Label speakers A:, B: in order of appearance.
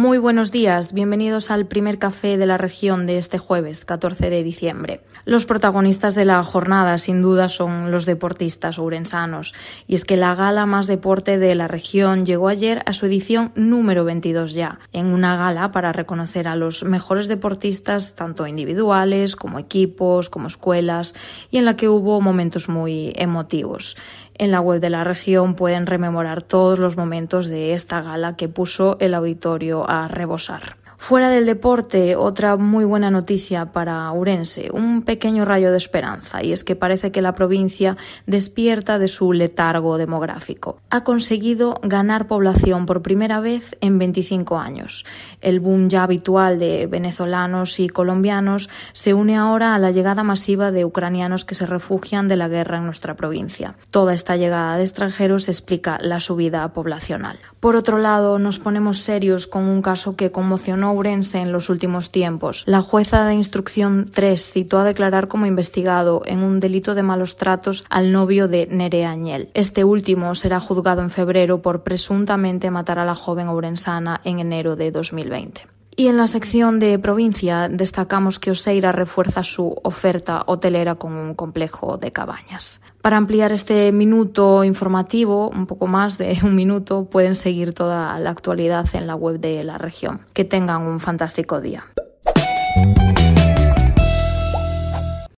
A: Muy buenos días, bienvenidos al primer café de la región de este jueves 14 de diciembre. Los protagonistas de la jornada sin duda son los deportistas ourensanos y es que la gala más deporte de la región llegó ayer a su edición número 22 ya, en una gala para reconocer a los mejores deportistas tanto individuales como equipos, como escuelas y en la que hubo momentos muy emotivos. En la web de la región pueden rememorar todos los momentos de esta gala que puso el auditorio a rebosar. Fuera del deporte, otra muy buena noticia para Urense, un pequeño rayo de esperanza, y es que parece que la provincia despierta de su letargo demográfico. Ha conseguido ganar población por primera vez en 25 años. El boom ya habitual de venezolanos y colombianos se une ahora a la llegada masiva de ucranianos que se refugian de la guerra en nuestra provincia. Toda esta llegada de extranjeros explica la subida poblacional. Por otro lado, nos ponemos serios con un caso que conmocionó Ourense en los últimos tiempos. La jueza de instrucción 3 citó a declarar como investigado en un delito de malos tratos al novio de Nerea Añel. Este último será juzgado en febrero por presuntamente matar a la joven ourensana en enero de 2020. Y en la sección de provincia destacamos que Oseira refuerza su oferta hotelera con un complejo de cabañas. Para ampliar este minuto informativo, un poco más de un minuto, pueden seguir toda la actualidad en la web de la región. Que tengan un fantástico día.